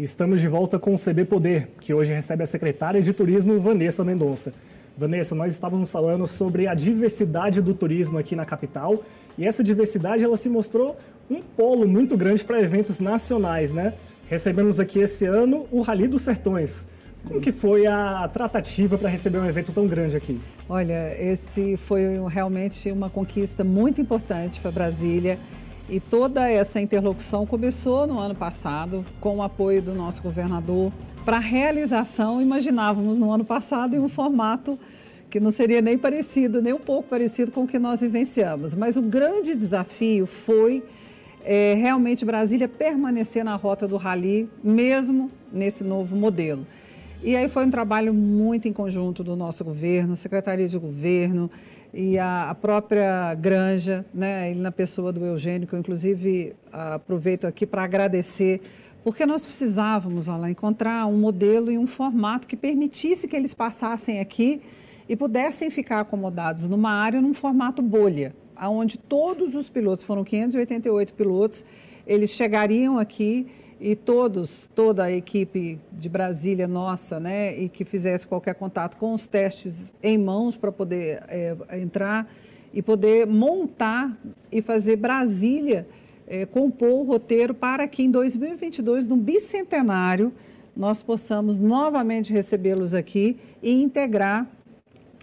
Estamos de volta com o CB Poder, que hoje recebe a secretária de Turismo, Vanessa Mendonça. Vanessa, nós estávamos falando sobre a diversidade do turismo aqui na capital e essa diversidade ela se mostrou um polo muito grande para eventos nacionais, né? Recebemos aqui esse ano o Rally dos Sertões. Como que foi a tratativa para receber um evento tão grande aqui? Olha, esse foi realmente uma conquista muito importante para Brasília. E toda essa interlocução começou no ano passado, com o apoio do nosso governador. Para a realização, imaginávamos no ano passado em um formato que não seria nem parecido, nem um pouco parecido com o que nós vivenciamos. Mas o grande desafio foi é, realmente Brasília permanecer na rota do rally, mesmo nesse novo modelo. E aí foi um trabalho muito em conjunto do nosso governo, Secretaria de Governo, e a, a própria Granja, né, na pessoa do Eugênio, que eu inclusive aproveito aqui para agradecer, porque nós precisávamos lá encontrar um modelo e um formato que permitisse que eles passassem aqui e pudessem ficar acomodados numa área num formato bolha, aonde todos os pilotos, foram 588 pilotos, eles chegariam aqui e todos, toda a equipe de Brasília nossa, né, e que fizesse qualquer contato com os testes em mãos para poder é, entrar e poder montar e fazer Brasília é, compor o roteiro para que em 2022, no bicentenário, nós possamos novamente recebê-los aqui e integrar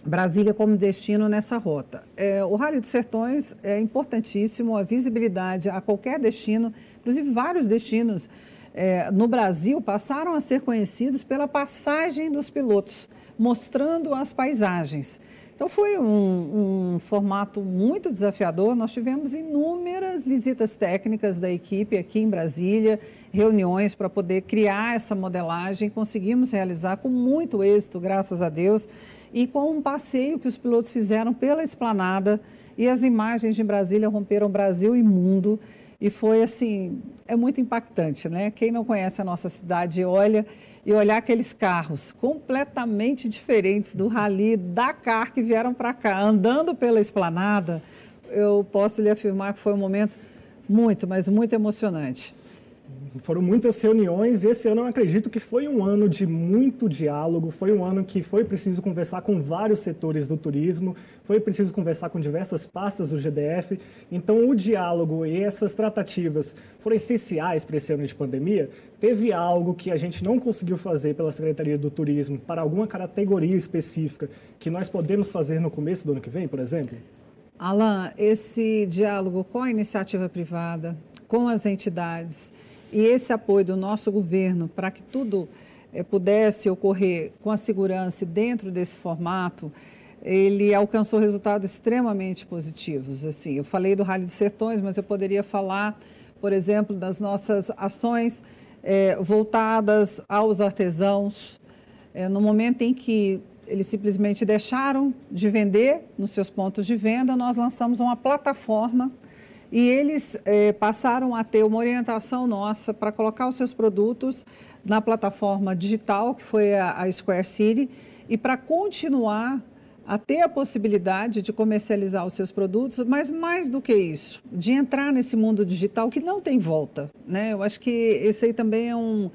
Brasília como destino nessa rota. É, o Rally dos Sertões é importantíssimo, a visibilidade a qualquer destino, inclusive vários destinos é, no Brasil passaram a ser conhecidos pela passagem dos pilotos, mostrando as paisagens. Então foi um, um, formato muito desafiador. Nós tivemos inúmeras visitas técnicas da equipe aqui em Brasília, reuniões para poder criar essa modelagem. Conseguimos realizar com muito êxito, graças a Deus, e com um passeio que os pilotos fizeram pela esplanada. E as imagens de Brasília romperam Brasil e mundo. E foi assim, é muito impactante, né? Quem não conhece a nossa cidade olha e olhar aqueles carros completamente diferentes do Rally Dakar que vieram para cá, andando pela esplanada, eu posso lhe afirmar que foi um momento muito, mas muito emocionante. Foram muitas reuniões esse ano eu acredito que foi um ano de muito diálogo, foi um ano que foi preciso conversar com vários setores do turismo, foi preciso conversar com diversas pastas do GDF. Então o diálogo e essas tratativas foram essenciais para esse ano de pandemia. Teve algo que a gente não conseguiu fazer pela Secretaria do Turismo para alguma categoria específica que nós podemos fazer no começo do ano que vem, por exemplo? Alan, esse diálogo com a iniciativa privada, com as entidades, e esse apoio do nosso governo para que tudo é, pudesse ocorrer com a segurança dentro desse formato, ele alcançou resultados extremamente positivos. Assim, eu falei do Rally dos Sertões, mas eu poderia falar, por exemplo, das nossas ações é, voltadas aos artesãos. É, no momento em que eles simplesmente deixaram de vender nos seus pontos de venda, nós lançamos uma plataforma e eles eh, passaram a ter uma orientação nossa para colocar os seus produtos na plataforma digital, que foi a, a Square City, e para continuar a ter a possibilidade de comercializar os seus produtos, mas mais do que isso, de entrar nesse mundo digital que não tem volta. Né? Eu acho que esse aí também é um,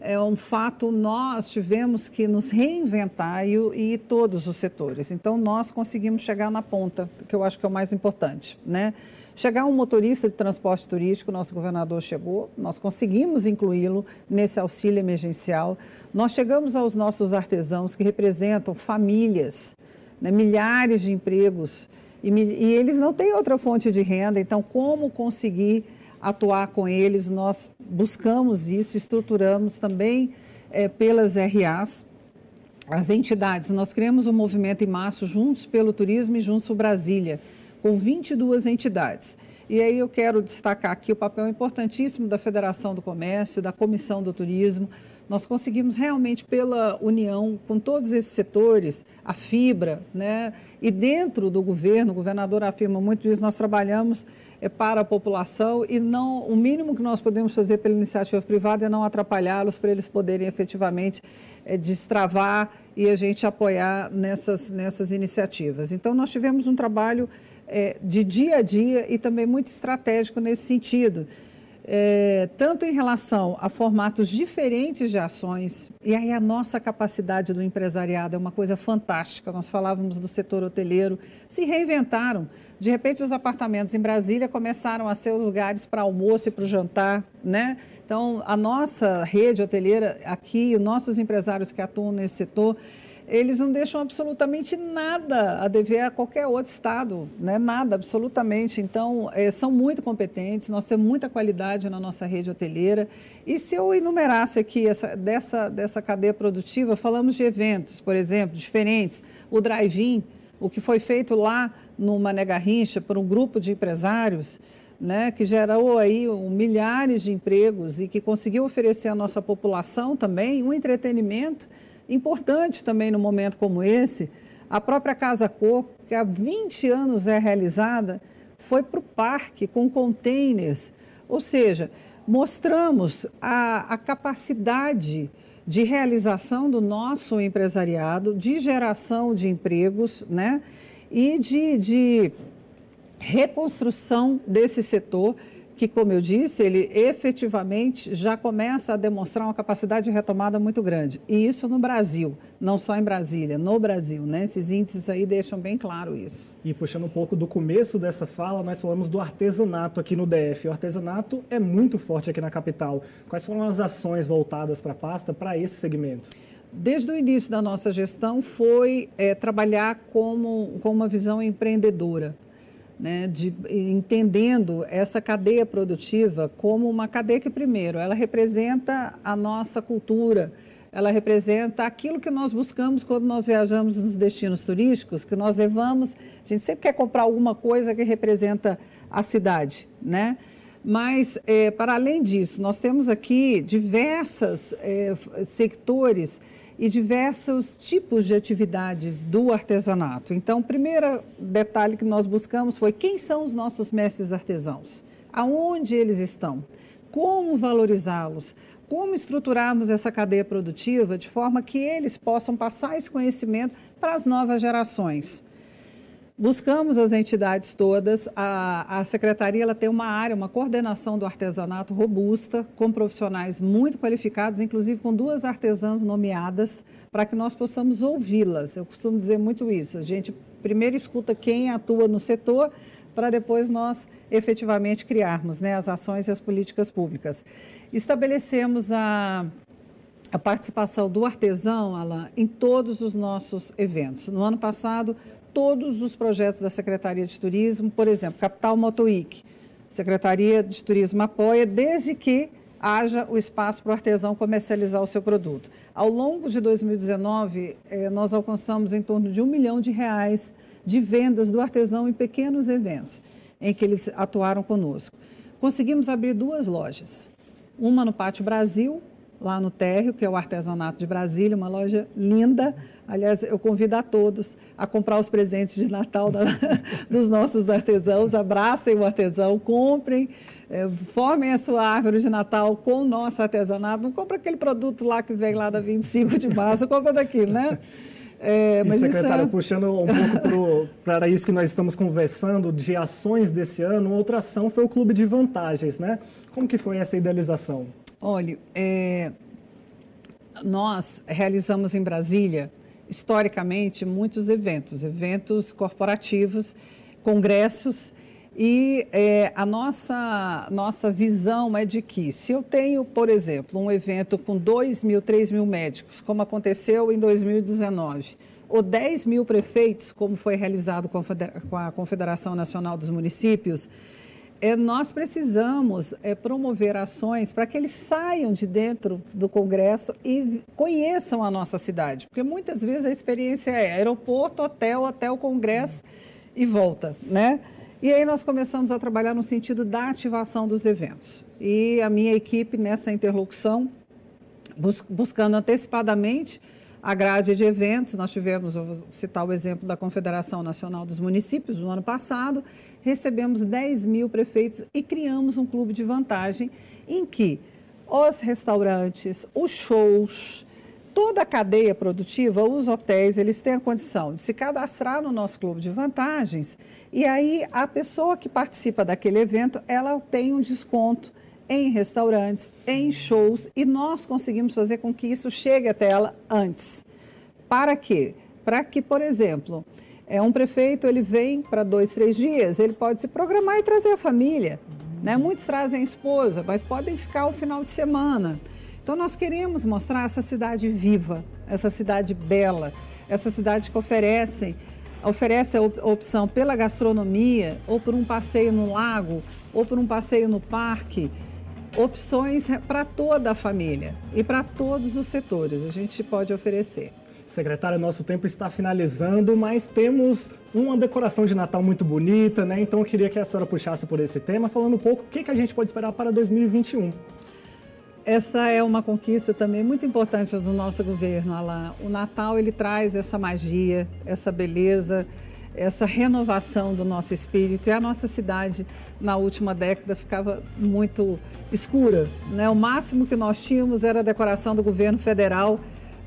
é um fato, nós tivemos que nos reinventar e, e todos os setores. Então, nós conseguimos chegar na ponta, que eu acho que é o mais importante. Né? Chegar um motorista de transporte turístico, nosso governador chegou, nós conseguimos incluí-lo nesse auxílio emergencial. Nós chegamos aos nossos artesãos, que representam famílias, né, milhares de empregos, e, e eles não têm outra fonte de renda, então, como conseguir atuar com eles? Nós buscamos isso, estruturamos também é, pelas RAs, as entidades. Nós criamos um movimento em março, Juntos pelo Turismo e Juntos por Brasília com 22 entidades. E aí eu quero destacar aqui o papel importantíssimo da Federação do Comércio, da Comissão do Turismo. Nós conseguimos realmente, pela união com todos esses setores, a fibra, né? E dentro do governo, o governador afirma muito isso, nós trabalhamos é, para a população e não o mínimo que nós podemos fazer pela iniciativa privada é não atrapalhá-los para eles poderem efetivamente é, destravar e a gente apoiar nessas, nessas iniciativas. Então, nós tivemos um trabalho é, de dia a dia e também muito estratégico nesse sentido. é, tanto em relação a formatos diferentes de ações, e aí a nossa capacidade do empresariado é uma coisa fantástica. Nós falávamos do setor hoteleiro, se reinventaram. De repente, os apartamentos em Brasília começaram a ser lugares para almoço e para o jantar, né? Então, a nossa rede hoteleira aqui, os nossos empresários que atuam nesse setor, eles não deixam absolutamente nada a dever a qualquer outro estado, né? nada, absolutamente. Então, é, são muito competentes, nós temos muita qualidade na nossa rede hoteleira. E se eu enumerasse aqui essa, dessa, dessa cadeia produtiva, falamos de eventos, por exemplo, diferentes, o drive-in, o que foi feito lá no Mané Garrincha por um grupo de empresários, né, que gerou aí um, milhares de empregos e que conseguiu oferecer à nossa população também um entretenimento Importante também no momento como esse, a própria Casa Cor, que há 20 anos é realizada, foi para o parque com containers, ou seja, mostramos a, a capacidade de realização do nosso empresariado, de geração de empregos, né? E de, de reconstrução desse setor que, como eu disse, ele efetivamente já começa a demonstrar uma capacidade de retomada muito grande. E isso no Brasil, não só em Brasília, no Brasil. Né? Esses índices aí deixam bem claro isso. E puxando um pouco do começo dessa fala, nós falamos do artesanato aqui no DF. O artesanato é muito forte aqui na capital. Quais foram as ações voltadas para a pasta para esse segmento? Desde o início da nossa gestão foi é, trabalhar como, com uma visão empreendedora né, de, entendendo essa cadeia produtiva como uma cadeia que, primeiro, ela representa a nossa cultura, ela representa aquilo que nós buscamos quando nós viajamos nos destinos turísticos, que nós levamos, a gente sempre quer comprar alguma coisa que representa a cidade, né? Mas, é, para além disso, nós temos aqui diversos é, setores e diversos tipos de atividades do artesanato. Então, o primeiro detalhe que nós buscamos foi quem são os nossos mestres artesãos, aonde eles estão, como valorizá-los, como estruturarmos essa cadeia produtiva de forma que eles possam passar esse conhecimento para as novas gerações. Buscamos as entidades todas, a, a secretaria ela tem uma área, uma coordenação do artesanato robusta, com profissionais muito qualificados, inclusive com duas artesãs nomeadas, para que nós possamos ouvi-las. Eu costumo dizer muito isso, a gente primeiro escuta quem atua no setor, para depois nós efetivamente criarmos né, as ações e as políticas públicas. Estabelecemos a, a participação do artesão, Alain, em todos os nossos eventos. No ano passado, todos os projetos da Secretaria de Turismo, por exemplo, Capital Motowick. Secretaria de Turismo apoia desde que haja o espaço para o artesão comercializar o seu produto. Ao longo de 2019, eh, nós alcançamos em torno de um milhão de reais de vendas do artesão em pequenos eventos em que eles atuaram conosco. Conseguimos abrir duas lojas, uma no Pátio Brasil, lá no térreo, que é o Artesanato de Brasília, uma loja linda, Aliás, eu convido a todos a comprar os presentes de Natal da, dos nossos artesãos. Abracem o artesão, comprem, é, formem a sua árvore de Natal com o nosso artesanato. Não compra aquele produto lá que vem lá da 25 de março, compra daquilo, né? É, mas e, secretário, é... puxando um pouco para isso que nós estamos conversando, de ações desse ano, outra ação foi o Clube de Vantagens, né? Como que foi essa idealização? Olha, é, nós realizamos em Brasília historicamente muitos eventos, eventos corporativos, congressos, e é, a nossa, nossa visão é de que, se eu tenho, por exemplo, um evento com 2 mil, 3 mil médicos, como aconteceu em 2019, ou 10 mil prefeitos, como foi realizado com a Confederação Nacional dos Municípios, é, nós precisamos é, promover ações para que eles saiam de dentro do Congresso e conheçam a nossa cidade. Porque muitas vezes a experiência é aeroporto, hotel, hotel, Congresso e volta, né? E aí nós começamos a trabalhar no sentido da ativação dos eventos. E a minha equipe nessa interlocução, bus buscando antecipadamente a grade de eventos, nós tivemos, vou citar o exemplo da Confederação Nacional dos Municípios no ano passado, recebemos 10 mil prefeitos e criamos um clube de vantagem em que os restaurantes, os shows, toda a cadeia produtiva, os hotéis, eles têm a condição de se cadastrar no nosso clube de vantagens e aí a pessoa que participa daquele evento, ela tem um desconto em restaurantes, em shows, e nós conseguimos fazer com que isso chegue até ela antes. Para quê? Para que, por exemplo, é um prefeito ele vem para dois, três dias, ele pode se programar e trazer a família. Né? Muitos trazem a esposa, mas podem ficar o final de semana. Então nós queremos mostrar essa cidade viva, essa cidade bela, essa cidade que oferece oferece a opção pela gastronomia, ou por um passeio no lago, ou por um passeio no parque, opções para toda a família e para todos os setores a gente pode oferecer. Secretária, nosso tempo está finalizando, mas temos uma decoração de Natal muito bonita, né? Então eu queria que a senhora puxasse por esse tema, falando um pouco o que, que a gente pode esperar para 2021. Essa é uma conquista também muito importante do nosso governo, Alain. O Natal ele traz essa magia, essa beleza, essa renovação do nosso espírito. E a nossa cidade, na última década, ficava muito escura. Né? O máximo que nós tínhamos era a decoração do governo federal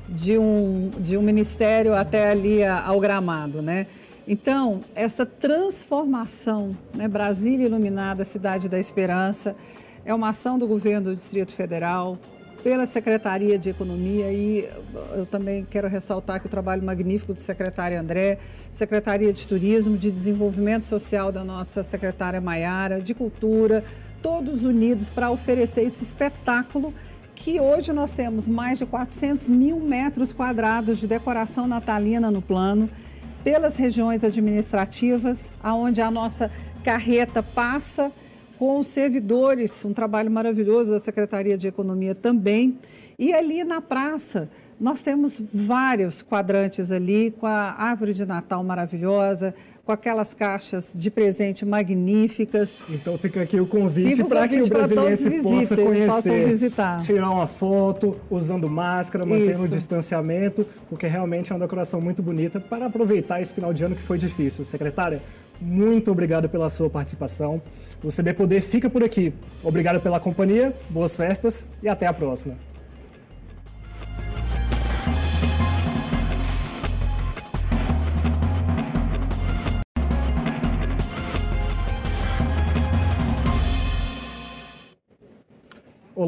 de um, de um ministério até ali ao gramado. Né? Então, essa transformação, né? Brasília iluminada, cidade da esperança, é uma ação do governo do Distrito Federal, pela Secretaria de Economia e eu também quero ressaltar que o trabalho magnífico do secretário André, Secretaria de Turismo, de Desenvolvimento Social da nossa secretária Maiara, de Cultura, todos unidos para oferecer esse espetáculo que hoje nós temos mais de 400 mil metros quadrados de decoração natalina no plano, pelas regiões administrativas, aonde a nossa carreta passa com os servidores, um trabalho maravilhoso da Secretaria de Economia também. E ali na praça, nós temos vários quadrantes ali, com a árvore de Natal maravilhosa, com aquelas caixas de presente magníficas. Então fica aqui o convite para que o brasileiro possa conhecer, visitar. tirar uma foto usando máscara, mantendo o distanciamento, porque realmente é uma decoração muito bonita para aproveitar esse final de ano que foi difícil. Secretária, muito obrigado pela sua participação. O CB Poder fica por aqui. Obrigado pela companhia, boas festas e até a próxima.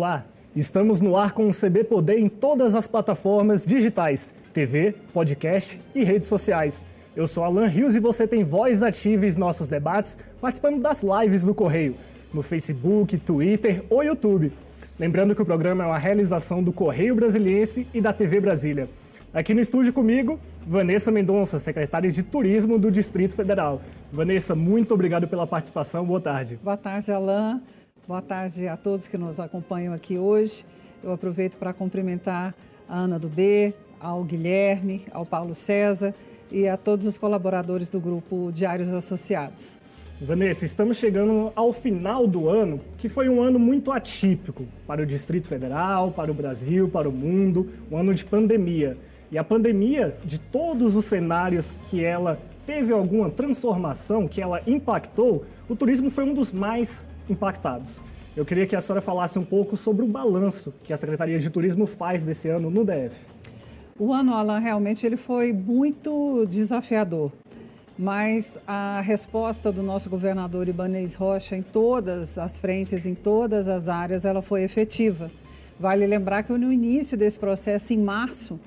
Olá, estamos no ar com o CB Poder em todas as plataformas digitais, TV, podcast e redes sociais. Eu sou Alan Rios e você tem voz ativa em nossos debates, participando das lives do Correio, no Facebook, Twitter ou YouTube. Lembrando que o programa é uma realização do Correio Brasiliense e da TV Brasília. Aqui no estúdio comigo, Vanessa Mendonça, secretária de Turismo do Distrito Federal. Vanessa, muito obrigado pela participação. Boa tarde. Boa tarde, Alain. Boa tarde a todos que nos acompanham aqui hoje. Eu aproveito para cumprimentar a Ana do B, ao Guilherme, ao Paulo César e a todos os colaboradores do grupo Diários Associados. Vanessa, estamos chegando ao final do ano, que foi um ano muito atípico para o Distrito Federal, para o Brasil, para o mundo, um ano de pandemia. E a pandemia, de todos os cenários que ela teve alguma transformação, que ela impactou, o turismo foi um dos mais impactados. Eu queria que a senhora falasse um pouco sobre o balanço que a Secretaria de Turismo faz desse ano no DF. O ano, Alan, realmente ele foi muito desafiador, mas a resposta do nosso governador Ibanez Rocha em todas as frentes, em todas as áreas, ela foi efetiva. Vale lembrar que no início desse processo, em março,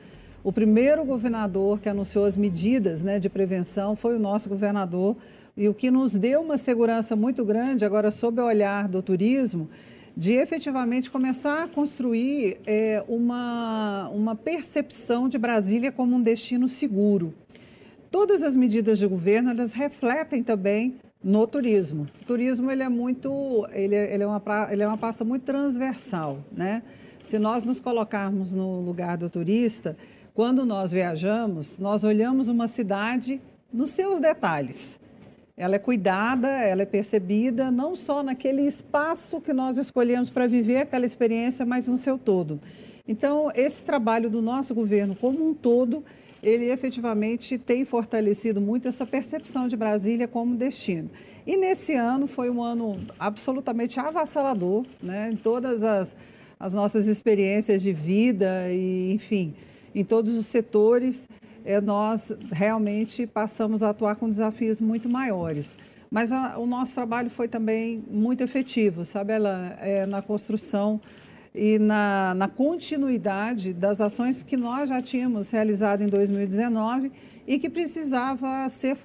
o primeiro governador que anunciou as medidas né, de prevenção foi o nosso governador, e o que nos deu uma segurança muito grande, agora sob o olhar do turismo, de efetivamente começar a construir é, uma, uma percepção de Brasília como um destino seguro. Todas as medidas de governo elas refletem também no turismo. O turismo ele é muito, ele, é, ele, é uma, ele é uma pasta muito transversal, né? Se nós nos colocarmos no lugar do turista, quando nós viajamos, nós olhamos uma cidade nos seus detalhes. Ela é cuidada, ela é percebida não só naquele espaço que nós escolhemos para viver aquela experiência, mas no seu todo. Então, esse trabalho do nosso governo como um todo, ele efetivamente tem fortalecido muito essa percepção de Brasília como destino. E nesse ano foi um ano absolutamente avassalador, né? em todas as, as nossas experiências de vida e, enfim, em todos os setores é, nós realmente passamos a atuar com desafios muito maiores. Mas a, o nosso trabalho foi também muito efetivo, sabe, ela é, na construção e na, na continuidade das ações que nós já tínhamos realizado em 2019 e que precisava ser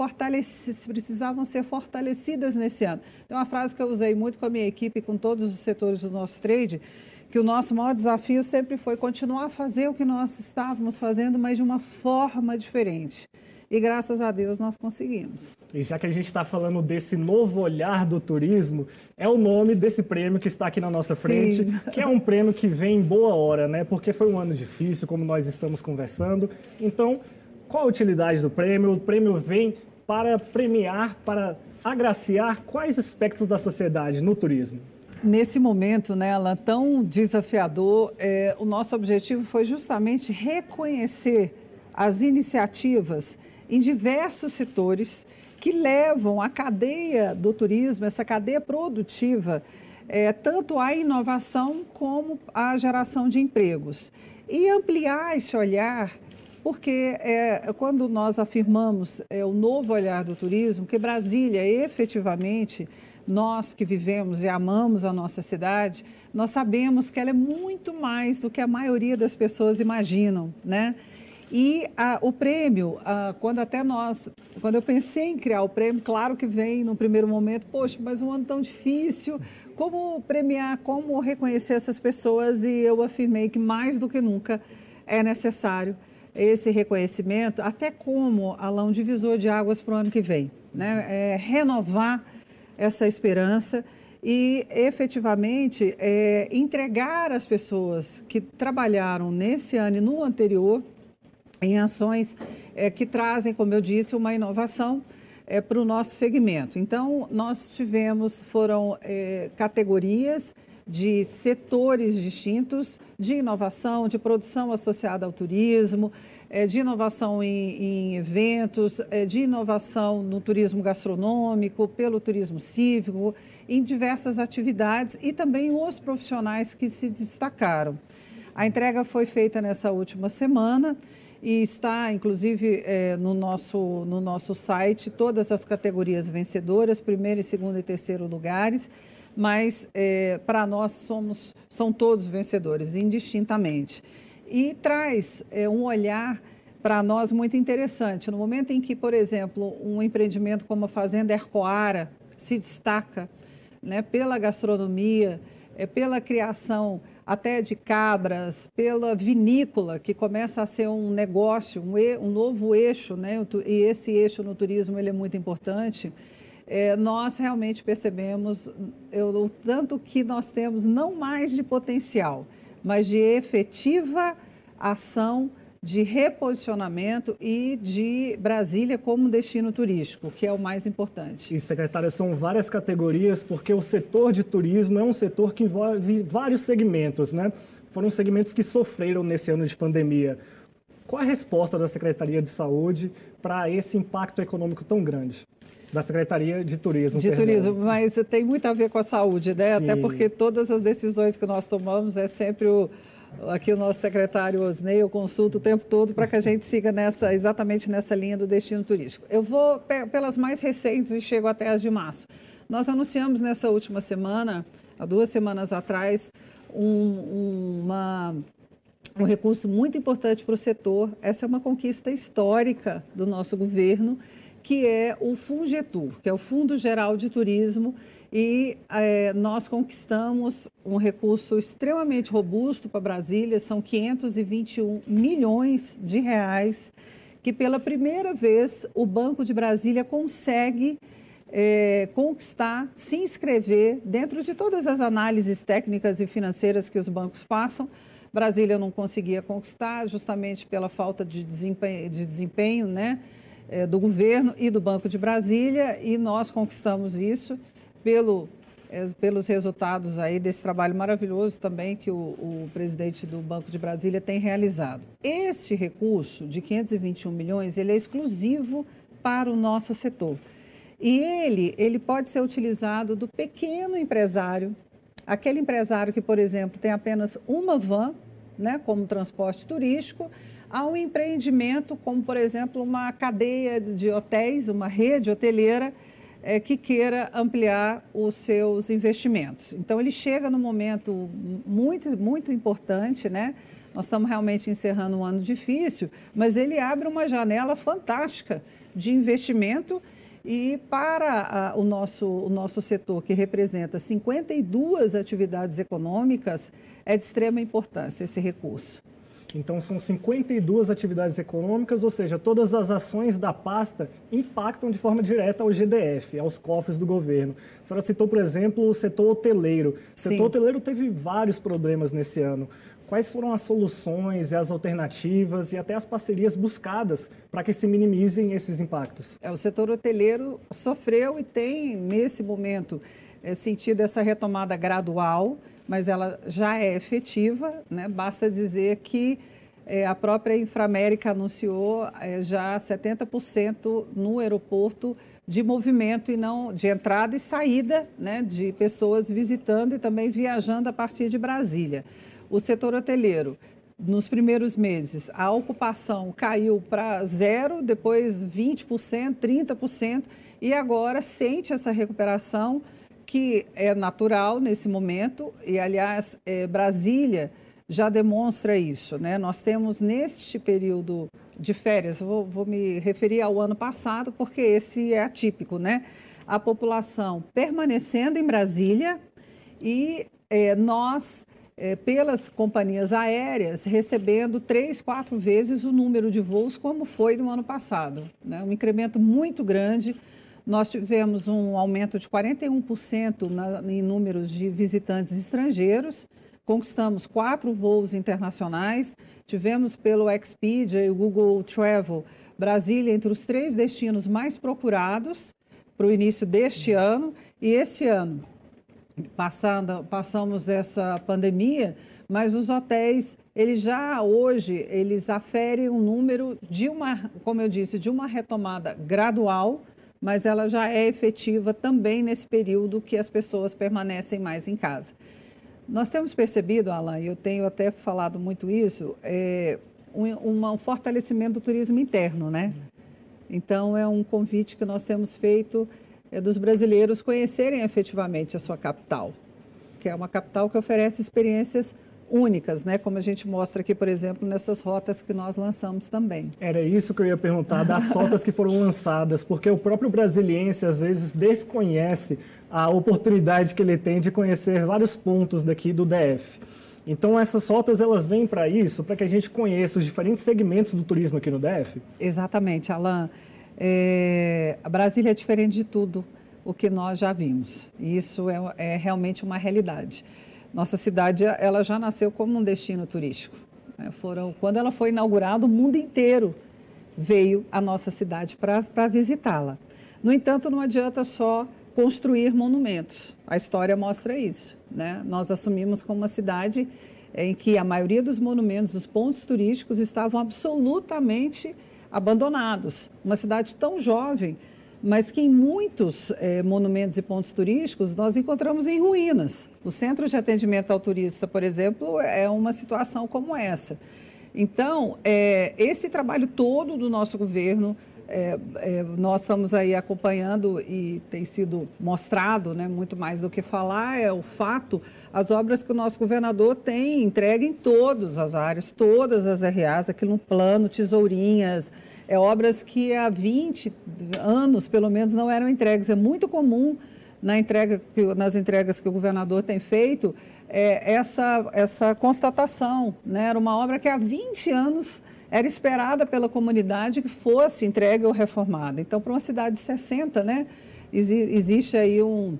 precisavam ser fortalecidas nesse ano. Tem uma frase que eu usei muito com a minha equipe, com todos os setores do nosso trade, que o nosso maior desafio sempre foi continuar a fazer o que nós estávamos fazendo, mas de uma forma diferente. E graças a Deus nós conseguimos. E já que a gente está falando desse novo olhar do turismo, é o nome desse prêmio que está aqui na nossa frente, Sim. que é um prêmio que vem em boa hora, né? Porque foi um ano difícil, como nós estamos conversando. Então, qual a utilidade do prêmio? O prêmio vem para premiar, para agraciar quais aspectos da sociedade no turismo? Nesse momento, né, tão desafiador, é, o nosso objetivo foi justamente reconhecer as iniciativas em diversos setores que levam a cadeia do turismo, essa cadeia produtiva, é, tanto à inovação como à geração de empregos. E ampliar esse olhar porque é, quando nós afirmamos é, o novo olhar do turismo, que Brasília efetivamente, nós que vivemos e amamos a nossa cidade, nós sabemos que ela é muito mais do que a maioria das pessoas imaginam, né? E a, o prêmio, a, quando até nós, quando eu pensei em criar o prêmio, claro que vem no primeiro momento, poxa, mas um ano tão difícil, como premiar, como reconhecer essas pessoas? E eu afirmei que mais do que nunca é necessário esse reconhecimento, até como, Alão, divisor de águas para o ano que vem. Né? É renovar essa esperança e efetivamente é, entregar as pessoas que trabalharam nesse ano e no anterior em ações é, que trazem, como eu disse, uma inovação é, para o nosso segmento. Então, nós tivemos, foram é, categorias de setores distintos de inovação, de produção associada ao turismo, de inovação em, em eventos, é, de inovação no turismo gastronômico, pelo turismo cívico, em diversas atividades e também os profissionais que se destacaram. A entrega foi feita nessa última semana e está, inclusive, é, no, nosso, no nosso site, todas as categorias vencedoras, primeiro, segundo e terceiro lugares mas é, para nós somos, são todos vencedores, indistintamente. E traz é, um olhar para nós muito interessante. No momento em que, por exemplo, um empreendimento como a Fazenda Ercoara se destaca né, pela gastronomia, é, pela criação até de cabras, pela vinícola, que começa a ser um negócio, um, um novo eixo, né? e esse eixo no turismo ele é muito importante é, nós realmente percebemos eu, o tanto que nós temos não mais de potencial, mas de efetiva ação de reposicionamento e de Brasília como destino turístico, que é o mais importante. E, secretária, são várias categorias, porque o setor de turismo é um setor que envolve vários segmentos, né? Foram segmentos que sofreram nesse ano de pandemia. Qual a resposta da Secretaria de Saúde para esse impacto econômico tão grande? Da Secretaria de Turismo. De perdão. Turismo, mas tem muito a ver com a saúde, né? Sim. Até porque todas as decisões que nós tomamos é sempre o, aqui o nosso secretário Osnei, eu consulto o tempo todo para que a gente siga nessa, exatamente nessa linha do destino turístico. Eu vou pelas mais recentes e chego até as de março. Nós anunciamos nessa última semana, há duas semanas atrás, um, uma, um recurso muito importante para o setor. Essa é uma conquista histórica do nosso governo que é o Fungetur, que é o Fundo Geral de Turismo, e é, nós conquistamos um recurso extremamente robusto para Brasília, são 521 milhões de reais, que pela primeira vez o Banco de Brasília consegue é, conquistar, se inscrever dentro de todas as análises técnicas e financeiras que os bancos passam. Brasília não conseguia conquistar justamente pela falta de desempenho, de desempenho né? é, do governo e do Banco de Brasília e nós conquistamos isso pelo, é, pelos resultados aí desse trabalho maravilhoso também que o, o, presidente do Banco de Brasília tem realizado. Este recurso de 521 milhões, ele é exclusivo para o nosso setor. E ele, ele pode ser utilizado do pequeno empresário, aquele empresário que, por exemplo, tem apenas uma van, né, como transporte turístico, a um empreendimento como, por exemplo, uma cadeia de hotéis, uma rede hoteleira, é, que queira ampliar os seus investimentos. Então, ele chega num momento muito, muito importante, né? Nós estamos realmente encerrando um ano difícil, mas ele abre uma janela fantástica de investimento e para a, o, nosso, o nosso setor, que representa 52 atividades econômicas, é de extrema importância esse recurso. Então, são 52 atividades econômicas, ou seja, todas as ações da pasta impactam de forma direta ao GDF, aos cofres do governo. A senhora citou, por exemplo, o setor hoteleiro. O setor Sim. hoteleiro teve vários problemas nesse ano. Quais foram as soluções e as alternativas e até as parcerias buscadas para que se minimizem esses impactos? É, o setor hoteleiro sofreu e tem, nesse momento, é, sentido essa retomada gradual mas ela já é efetiva, né? basta dizer que é, a própria Inframérica anunciou é, já 70% no aeroporto de movimento e não de entrada e saída né, de pessoas visitando e também viajando a partir de Brasília. O setor hoteleiro, nos primeiros meses, a ocupação caiu para zero, depois 20%, 30%, e agora sente essa recuperação que é natural nesse momento, e aliás, é, Brasília já demonstra isso. Né? Nós temos neste período de férias, vou, vou me referir ao ano passado, porque esse é atípico, né? A população permanecendo em Brasília e é, nós, é, pelas companhias aéreas, recebendo três, quatro vezes o número de voos como foi no ano passado. Né? Um incremento muito grande nós tivemos um aumento de 41% na, em números de visitantes estrangeiros, conquistamos quatro voos internacionais, tivemos pelo Expedia e o Google Travel Brasília entre os três destinos mais procurados para o início deste ano. E esse ano. Passando, passamos essa pandemia, mas os hotéis, eles já hoje, eles aferem um número de uma, como eu disse, de uma retomada gradual, mas ela já é efetiva também nesse período que as pessoas permanecem mais em casa. Nós temos percebido, Alan, e eu tenho até falado muito isso, é, um, um fortalecimento do turismo interno, né? Então, é um convite que nós temos feito é, dos brasileiros conhecerem efetivamente a sua capital, que é uma capital que oferece experiências únicas, né? Como a gente mostra aqui, por exemplo, nessas rotas que nós lançamos também. Era isso que eu ia perguntar, das rotas que foram lançadas, porque o próprio brasiliense às vezes desconhece a oportunidade que ele tem de conhecer vários pontos daqui do DF. Então essas rotas elas vêm para isso, para que a gente conheça os diferentes segmentos do turismo aqui no DF? Exatamente, Alain. É... A Brasília é diferente de tudo o que nós já vimos. Isso é, é realmente uma realidade. Nossa cidade ela já nasceu como um destino turístico. Né? Foram, quando ela foi inaugurada, o mundo inteiro veio à nossa cidade para visitá-la. No entanto, não adianta só construir monumentos. A história mostra isso. Né? Nós assumimos como uma cidade em que a maioria dos monumentos, dos pontos turísticos, estavam absolutamente abandonados. Uma cidade tão jovem mas que em muitos é, monumentos e pontos turísticos nós encontramos em ruínas. O centro de atendimento ao turista, por exemplo, é uma situação como essa. Então, é, esse trabalho todo do nosso governo, é, nós estamos aí acompanhando e tem sido mostrado, né, muito mais do que falar, é o fato, as obras que o nosso governador tem entregue em todas as áreas, todas as RAs, aqui no plano, tesourinhas, é, obras que há 20 anos, pelo menos, não eram entregues. É muito comum na entrega, nas entregas que o governador tem feito é, essa, essa constatação. Né? Era uma obra que há 20 anos era esperada pela comunidade que fosse entregue ou reformada. Então, para uma cidade de 60, né, existe aí um,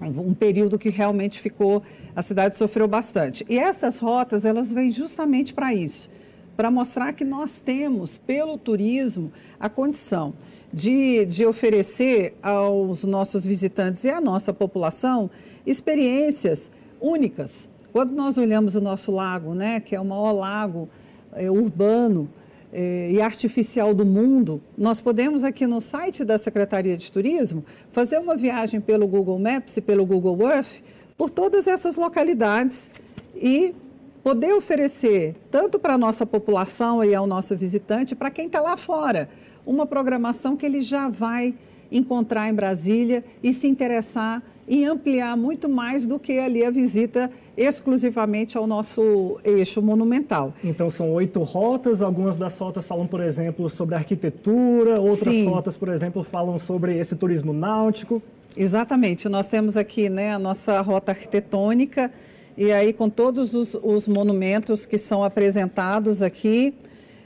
um período que realmente ficou, a cidade sofreu bastante. E essas rotas, elas vêm justamente para isso para mostrar que nós temos, pelo turismo, a condição de, de oferecer aos nossos visitantes e à nossa população experiências únicas. Quando nós olhamos o nosso lago, né, que é o maior lago é, urbano é, e artificial do mundo, nós podemos aqui no site da Secretaria de Turismo fazer uma viagem pelo Google Maps e pelo Google Earth por todas essas localidades e poder oferecer, tanto para a nossa população e ao nosso visitante, para quem está lá fora, uma programação que ele já vai encontrar em Brasília e se interessar em ampliar muito mais do que ali a visita exclusivamente ao nosso eixo monumental. Então são oito rotas, algumas das rotas falam, por exemplo, sobre arquitetura, outras Sim. rotas, por exemplo, falam sobre esse turismo náutico. Exatamente, nós temos aqui né, a nossa rota arquitetônica, e aí com todos os, os monumentos que são apresentados aqui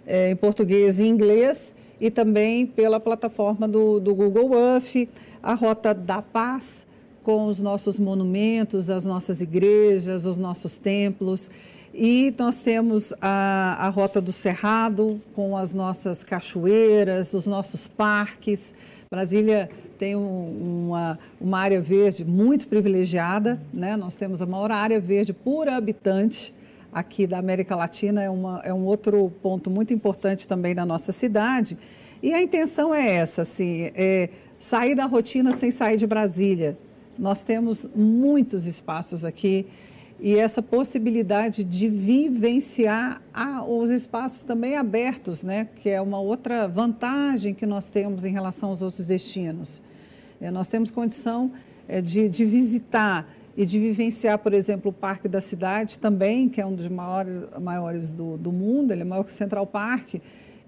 é, em português e inglês, e também pela plataforma do, do Google Earth, a Rota da Paz, com os nossos monumentos, as nossas igrejas, os nossos templos. E nós temos a, a Rota do Cerrado, com as nossas cachoeiras, os nossos parques. Brasília tem um, uma, uma área verde muito privilegiada, né? nós temos a maior área verde por habitante aqui da América Latina, é, uma, é um outro ponto muito importante também na nossa cidade. E a intenção é essa, assim, é sair da rotina sem sair de Brasília. Nós temos muitos espaços aqui e essa possibilidade de vivenciar os espaços também abertos, né? que é uma outra vantagem que nós temos em relação aos outros destinos. É, nós temos condição é, de, de visitar e de vivenciar, por exemplo, o Parque da Cidade também, que é um dos maiores, maiores do, do mundo, ele é maior que o Central Park,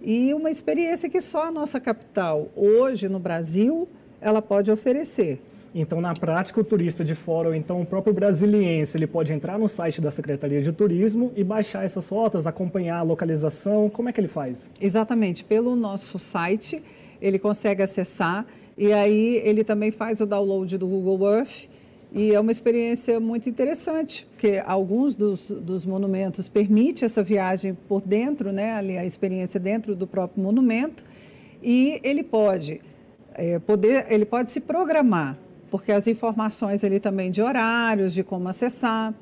e uma experiência que só a nossa capital, hoje no Brasil, ela pode oferecer. Então, na prática, o turista de fora, ou então o próprio brasiliense, ele pode entrar no site da Secretaria de Turismo e baixar essas rotas, acompanhar a localização. Como é que ele faz? Exatamente, pelo nosso site, ele consegue acessar e aí ele também faz o download do Google Earth e é uma experiência muito interessante, porque alguns dos, dos monumentos permite essa viagem por dentro, né, ali a experiência dentro do próprio monumento, e ele pode, é, poder, ele pode se programar, porque as informações ali também de horários, de como acessar.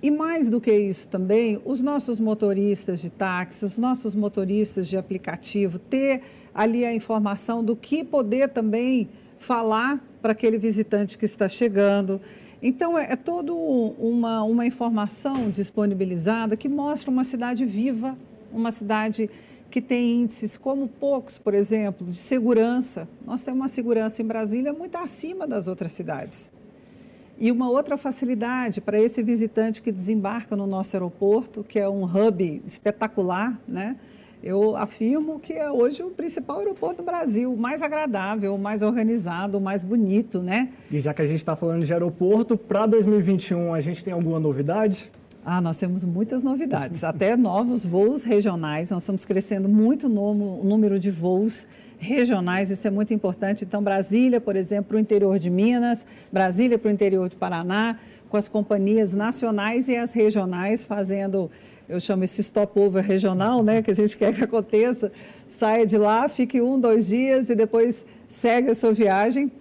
E mais do que isso também, os nossos motoristas de táxi, os nossos motoristas de aplicativo, ter ali a informação do que poder também falar para aquele visitante que está chegando. Então, é, é toda uma, uma informação disponibilizada que mostra uma cidade viva, uma cidade que tem índices como poucos, por exemplo, de segurança. Nós temos uma segurança em Brasília muito acima das outras cidades. E uma outra facilidade para esse visitante que desembarca no nosso aeroporto, que é um hub espetacular, né? eu afirmo que é hoje o principal aeroporto do Brasil, o mais agradável, o mais organizado, o mais bonito, né? E já que a gente está falando de aeroporto, para 2021 a gente tem alguma novidade? Ah, nós temos muitas novidades, até novos voos regionais. Nós estamos crescendo muito no número de voos regionais, isso é muito importante. Então, Brasília, por exemplo, para o interior de Minas, Brasília para o interior do Paraná, com as companhias nacionais e as regionais fazendo eu chamo esse stopover regional, né, que a gente quer que aconteça, saia de lá, fique um, dois dias e depois segue a sua viagem.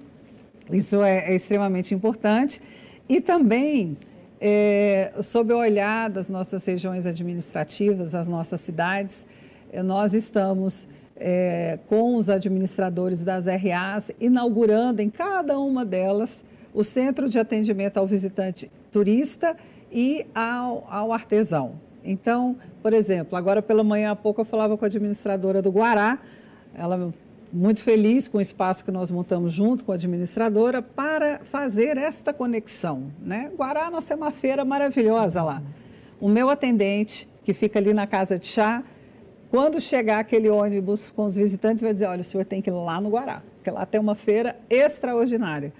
Isso é, é extremamente importante. E também, é, sob o olhar das nossas regiões administrativas, as nossas cidades, é, nós estamos é, com os administradores das RAs inaugurando em cada uma delas o centro de atendimento ao visitante turista e ao, ao artesão. Então, por exemplo, agora pela manhã há pouco eu falava com a administradora do Guará, ela muito feliz com o espaço que nós montamos junto com a administradora para fazer esta conexão. Né? Guará, nós temos uma feira maravilhosa lá. O meu atendente, que fica ali na casa de chá, quando chegar aquele ônibus com os visitantes, vai dizer: olha, o senhor tem que ir lá no Guará, porque lá tem uma feira extraordinária.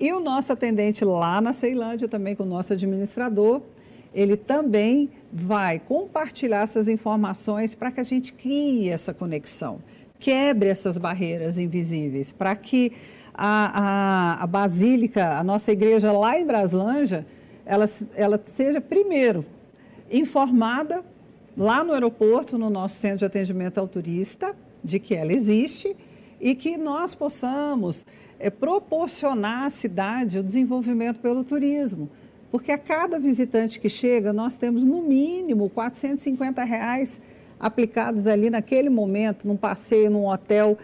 E o nosso atendente lá na Ceilândia, também com o nosso administrador, ele também vai compartilhar essas informações para que a gente crie essa conexão, quebre essas barreiras invisíveis, para que a, a, a, Basílica, a nossa igreja lá em Braslândia, ela, ela seja, primeiro, informada lá no aeroporto, no nosso centro de atendimento ao turista, de que ela existe e que nós possamos é, proporcionar à cidade o desenvolvimento pelo turismo. Porque a cada visitante que chega, nós temos no mínimo 450 reais aplicados ali naquele momento, num passeio, num hotel,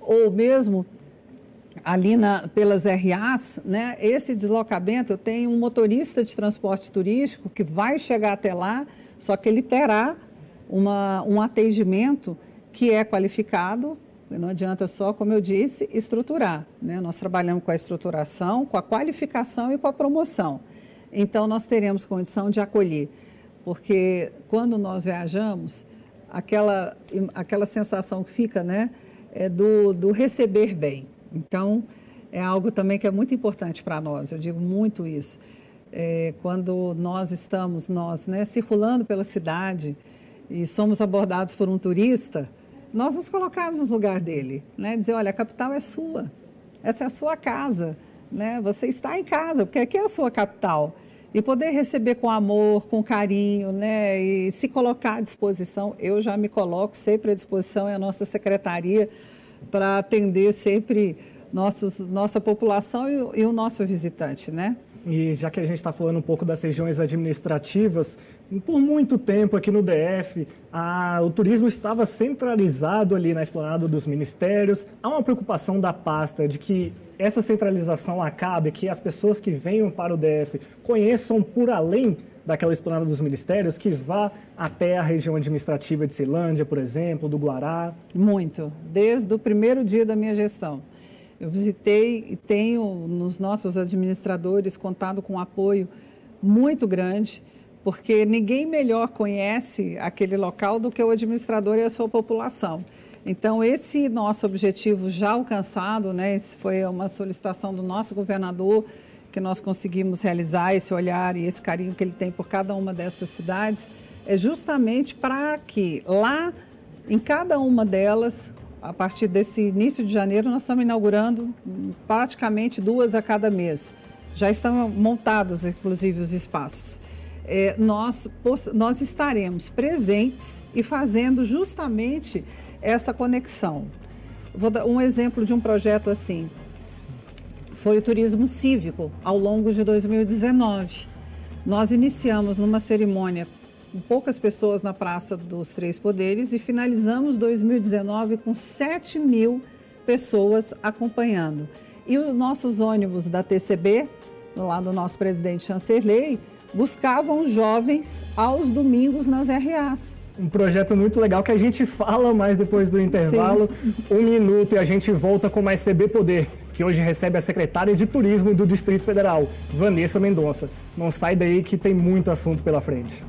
ou mesmo ali na, pelas RAs, né? Esse deslocamento, eu tenho um motorista de transporte turístico que vai chegar até lá, só que ele terá uma, um atendimento que é qualificado, Não adianta só, como eu disse, estruturar. Né? Nós trabalhamos com a estruturação, com a qualificação e com a promoção. Então, nós teremos condição de acolher. Porque quando nós viajamos, aquela, aquela sensação que fica né, é do, do receber bem. Então, é algo também que é muito importante para nós, eu digo muito isso. É, quando nós estamos, nós, né, circulando pela cidade e somos abordados por um turista, nós nos colocamos no lugar dele, né? Dizer, olha, a capital é sua, essa é a sua casa, né? Você está em casa, porque aqui é a sua capital. E poder receber com amor, com carinho, né? E se colocar à disposição, eu já me coloco sempre à disposição, é a nossa secretaria para atender sempre nossos, nossa população e, e o nosso visitante, né? E já que a gente está falando um pouco das regiões administrativas, por muito tempo aqui no DF, a, o turismo estava centralizado ali na esplanada dos ministérios. Há uma preocupação da pasta de que essa centralização acabe, que as pessoas que venham para o DF conheçam por além daquela esplanada dos ministérios, que vá até a região administrativa de Ceilândia, por exemplo, do Guará? Muito, desde o primeiro dia da minha gestão. Eu visitei e tenho nos nossos administradores contado com um apoio muito grande, porque ninguém melhor conhece aquele local do que o administrador e a sua população. Então, esse nosso objetivo já alcançado, né, esse foi uma solicitação do nosso governador, que nós conseguimos realizar esse olhar e esse carinho que ele tem por cada uma dessas cidades, é justamente para que lá, em cada uma delas, a partir desse início de janeiro, nós estamos inaugurando praticamente duas a cada mês. Já estão montados, inclusive, os espaços. É, nós, nós estaremos presentes e fazendo justamente essa conexão. Vou dar um exemplo de um projeto assim. Foi o turismo cívico ao longo de 2019. Nós iniciamos numa cerimônia poucas pessoas na Praça dos Três Poderes e finalizamos 2019 com 7 mil pessoas acompanhando. E os nossos ônibus da TCB, lá do nosso presidente Chancerley, buscavam jovens aos domingos nas RAs. Um projeto muito legal que a gente fala mais depois do intervalo. Sim. Um minuto e a gente volta com mais CB Poder, que hoje recebe a secretária de Turismo do Distrito Federal, Vanessa Mendonça. Não sai daí que tem muito assunto pela frente.